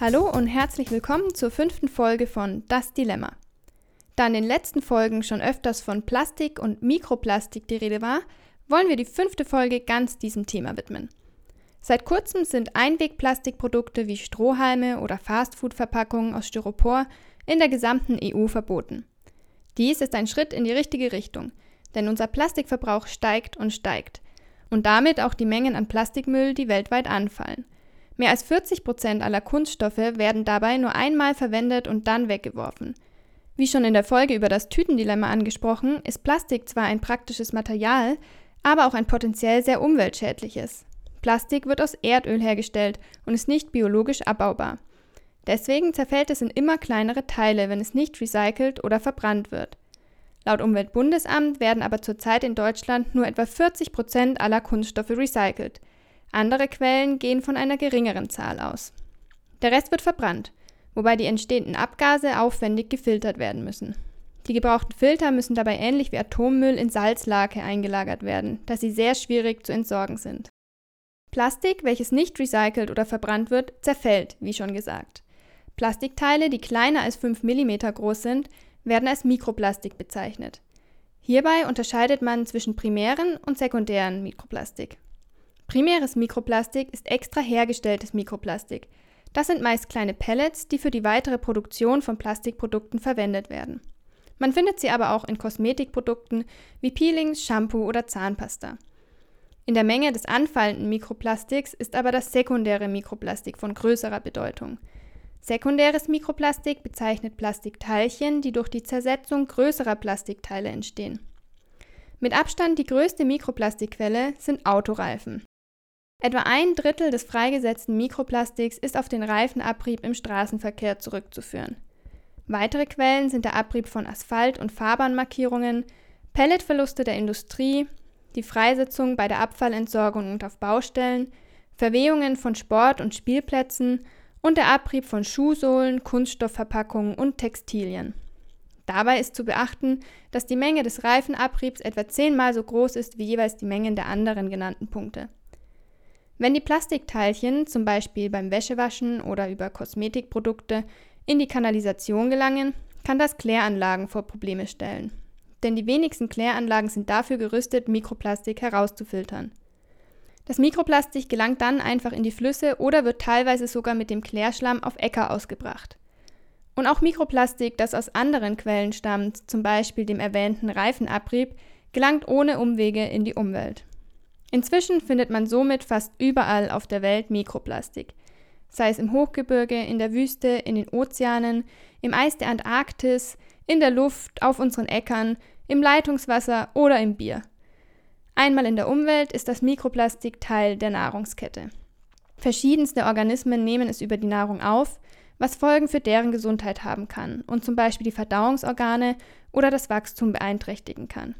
Hallo und herzlich willkommen zur fünften Folge von Das Dilemma. Da in den letzten Folgen schon öfters von Plastik und Mikroplastik die Rede war, wollen wir die fünfte Folge ganz diesem Thema widmen. Seit kurzem sind Einwegplastikprodukte wie Strohhalme oder Fastfood-Verpackungen aus Styropor in der gesamten EU verboten. Dies ist ein Schritt in die richtige Richtung, denn unser Plastikverbrauch steigt und steigt und damit auch die Mengen an Plastikmüll, die weltweit anfallen. Mehr als 40 Prozent aller Kunststoffe werden dabei nur einmal verwendet und dann weggeworfen. Wie schon in der Folge über das Tütendilemma angesprochen, ist Plastik zwar ein praktisches Material, aber auch ein potenziell sehr umweltschädliches. Plastik wird aus Erdöl hergestellt und ist nicht biologisch abbaubar. Deswegen zerfällt es in immer kleinere Teile, wenn es nicht recycelt oder verbrannt wird. Laut Umweltbundesamt werden aber zurzeit in Deutschland nur etwa 40 Prozent aller Kunststoffe recycelt. Andere Quellen gehen von einer geringeren Zahl aus. Der Rest wird verbrannt, wobei die entstehenden Abgase aufwendig gefiltert werden müssen. Die gebrauchten Filter müssen dabei ähnlich wie Atommüll in Salzlake eingelagert werden, da sie sehr schwierig zu entsorgen sind. Plastik, welches nicht recycelt oder verbrannt wird, zerfällt, wie schon gesagt. Plastikteile, die kleiner als 5 mm groß sind, werden als Mikroplastik bezeichnet. Hierbei unterscheidet man zwischen primären und sekundären Mikroplastik. Primäres Mikroplastik ist extra hergestelltes Mikroplastik. Das sind meist kleine Pellets, die für die weitere Produktion von Plastikprodukten verwendet werden. Man findet sie aber auch in Kosmetikprodukten wie Peelings, Shampoo oder Zahnpasta. In der Menge des anfallenden Mikroplastiks ist aber das sekundäre Mikroplastik von größerer Bedeutung. Sekundäres Mikroplastik bezeichnet Plastikteilchen, die durch die Zersetzung größerer Plastikteile entstehen. Mit Abstand die größte Mikroplastikquelle sind Autoreifen. Etwa ein Drittel des freigesetzten Mikroplastiks ist auf den Reifenabrieb im Straßenverkehr zurückzuführen. Weitere Quellen sind der Abrieb von Asphalt- und Fahrbahnmarkierungen, Pelletverluste der Industrie, die Freisetzung bei der Abfallentsorgung und auf Baustellen, Verwehungen von Sport- und Spielplätzen und der Abrieb von Schuhsohlen, Kunststoffverpackungen und Textilien. Dabei ist zu beachten, dass die Menge des Reifenabriebs etwa zehnmal so groß ist wie jeweils die Mengen der anderen genannten Punkte. Wenn die Plastikteilchen, zum Beispiel beim Wäschewaschen oder über Kosmetikprodukte, in die Kanalisation gelangen, kann das Kläranlagen vor Probleme stellen denn die wenigsten Kläranlagen sind dafür gerüstet, Mikroplastik herauszufiltern. Das Mikroplastik gelangt dann einfach in die Flüsse oder wird teilweise sogar mit dem Klärschlamm auf Äcker ausgebracht. Und auch Mikroplastik, das aus anderen Quellen stammt, zum Beispiel dem erwähnten Reifenabrieb, gelangt ohne Umwege in die Umwelt. Inzwischen findet man somit fast überall auf der Welt Mikroplastik, sei es im Hochgebirge, in der Wüste, in den Ozeanen, im Eis der Antarktis, in der Luft, auf unseren Äckern, im Leitungswasser oder im Bier. Einmal in der Umwelt ist das Mikroplastik Teil der Nahrungskette. Verschiedenste Organismen nehmen es über die Nahrung auf, was Folgen für deren Gesundheit haben kann und zum Beispiel die Verdauungsorgane oder das Wachstum beeinträchtigen kann.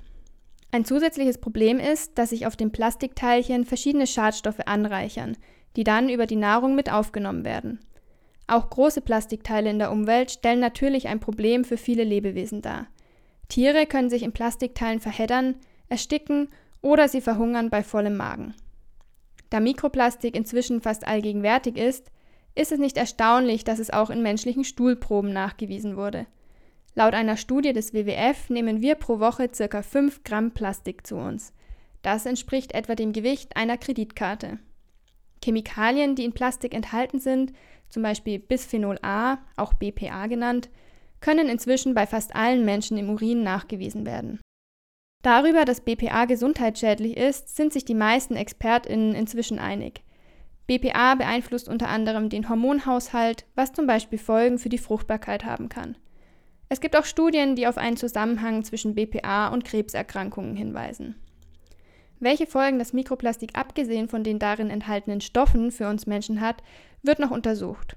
Ein zusätzliches Problem ist, dass sich auf den Plastikteilchen verschiedene Schadstoffe anreichern, die dann über die Nahrung mit aufgenommen werden. Auch große Plastikteile in der Umwelt stellen natürlich ein Problem für viele Lebewesen dar. Tiere können sich in Plastikteilen verheddern, ersticken oder sie verhungern bei vollem Magen. Da Mikroplastik inzwischen fast allgegenwärtig ist, ist es nicht erstaunlich, dass es auch in menschlichen Stuhlproben nachgewiesen wurde. Laut einer Studie des WWF nehmen wir pro Woche ca. 5 Gramm Plastik zu uns. Das entspricht etwa dem Gewicht einer Kreditkarte. Chemikalien, die in Plastik enthalten sind, zum Beispiel Bisphenol A, auch BPA genannt, können inzwischen bei fast allen Menschen im Urin nachgewiesen werden. Darüber, dass BPA gesundheitsschädlich ist, sind sich die meisten ExpertInnen inzwischen einig. BPA beeinflusst unter anderem den Hormonhaushalt, was zum Beispiel Folgen für die Fruchtbarkeit haben kann. Es gibt auch Studien, die auf einen Zusammenhang zwischen BPA und Krebserkrankungen hinweisen. Welche Folgen das Mikroplastik abgesehen von den darin enthaltenen Stoffen für uns Menschen hat, wird noch untersucht.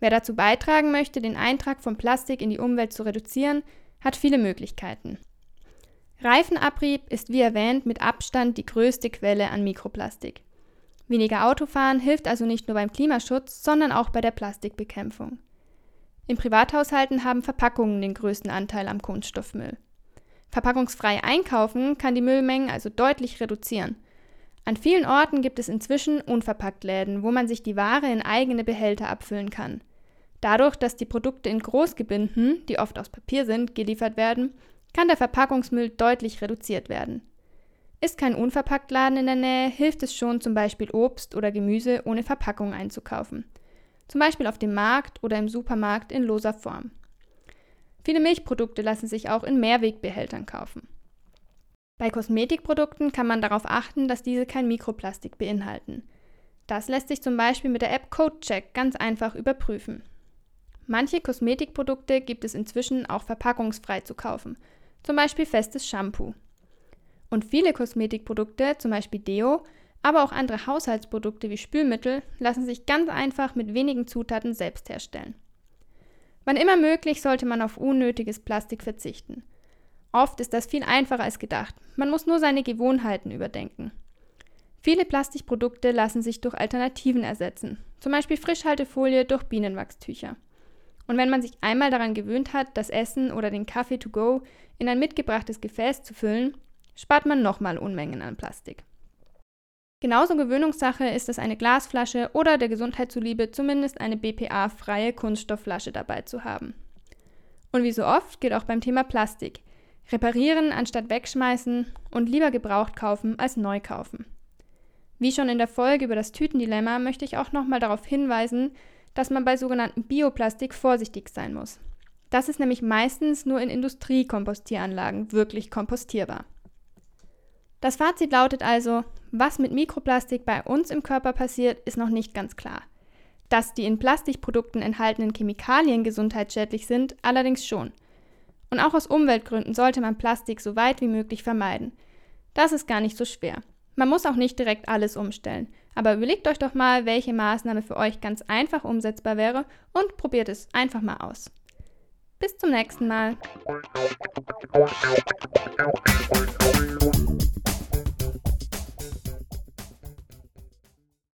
Wer dazu beitragen möchte, den Eintrag von Plastik in die Umwelt zu reduzieren, hat viele Möglichkeiten. Reifenabrieb ist wie erwähnt mit Abstand die größte Quelle an Mikroplastik. Weniger Autofahren hilft also nicht nur beim Klimaschutz, sondern auch bei der Plastikbekämpfung. In Privathaushalten haben Verpackungen den größten Anteil am Kunststoffmüll. Verpackungsfrei einkaufen kann die Müllmengen also deutlich reduzieren. An vielen Orten gibt es inzwischen Unverpacktläden, wo man sich die Ware in eigene Behälter abfüllen kann. Dadurch, dass die Produkte in Großgebinden, die oft aus Papier sind, geliefert werden, kann der Verpackungsmüll deutlich reduziert werden. Ist kein Unverpacktladen in der Nähe, hilft es schon, zum Beispiel Obst oder Gemüse ohne Verpackung einzukaufen. Zum Beispiel auf dem Markt oder im Supermarkt in loser Form. Viele Milchprodukte lassen sich auch in Mehrwegbehältern kaufen. Bei Kosmetikprodukten kann man darauf achten, dass diese kein Mikroplastik beinhalten. Das lässt sich zum Beispiel mit der App CodeCheck ganz einfach überprüfen. Manche Kosmetikprodukte gibt es inzwischen auch verpackungsfrei zu kaufen, zum Beispiel festes Shampoo. Und viele Kosmetikprodukte, zum Beispiel Deo, aber auch andere Haushaltsprodukte wie Spülmittel, lassen sich ganz einfach mit wenigen Zutaten selbst herstellen. Wann immer möglich sollte man auf unnötiges Plastik verzichten. Oft ist das viel einfacher als gedacht. Man muss nur seine Gewohnheiten überdenken. Viele Plastikprodukte lassen sich durch Alternativen ersetzen, zum Beispiel Frischhaltefolie durch Bienenwachstücher. Und wenn man sich einmal daran gewöhnt hat, das Essen oder den Kaffee to go in ein mitgebrachtes Gefäß zu füllen, spart man nochmal Unmengen an Plastik. Genauso Gewöhnungssache ist es, eine Glasflasche oder der Gesundheit zuliebe zumindest eine BPA-freie Kunststoffflasche dabei zu haben. Und wie so oft geht auch beim Thema Plastik. Reparieren anstatt wegschmeißen und lieber gebraucht kaufen als neu kaufen. Wie schon in der Folge über das Tütendilemma möchte ich auch nochmal darauf hinweisen, dass man bei sogenannten Bioplastik vorsichtig sein muss. Das ist nämlich meistens nur in Industriekompostieranlagen wirklich kompostierbar. Das Fazit lautet also, was mit Mikroplastik bei uns im Körper passiert, ist noch nicht ganz klar. Dass die in Plastikprodukten enthaltenen Chemikalien gesundheitsschädlich sind, allerdings schon. Und auch aus Umweltgründen sollte man Plastik so weit wie möglich vermeiden. Das ist gar nicht so schwer. Man muss auch nicht direkt alles umstellen. Aber überlegt euch doch mal, welche Maßnahme für euch ganz einfach umsetzbar wäre und probiert es einfach mal aus. Bis zum nächsten Mal.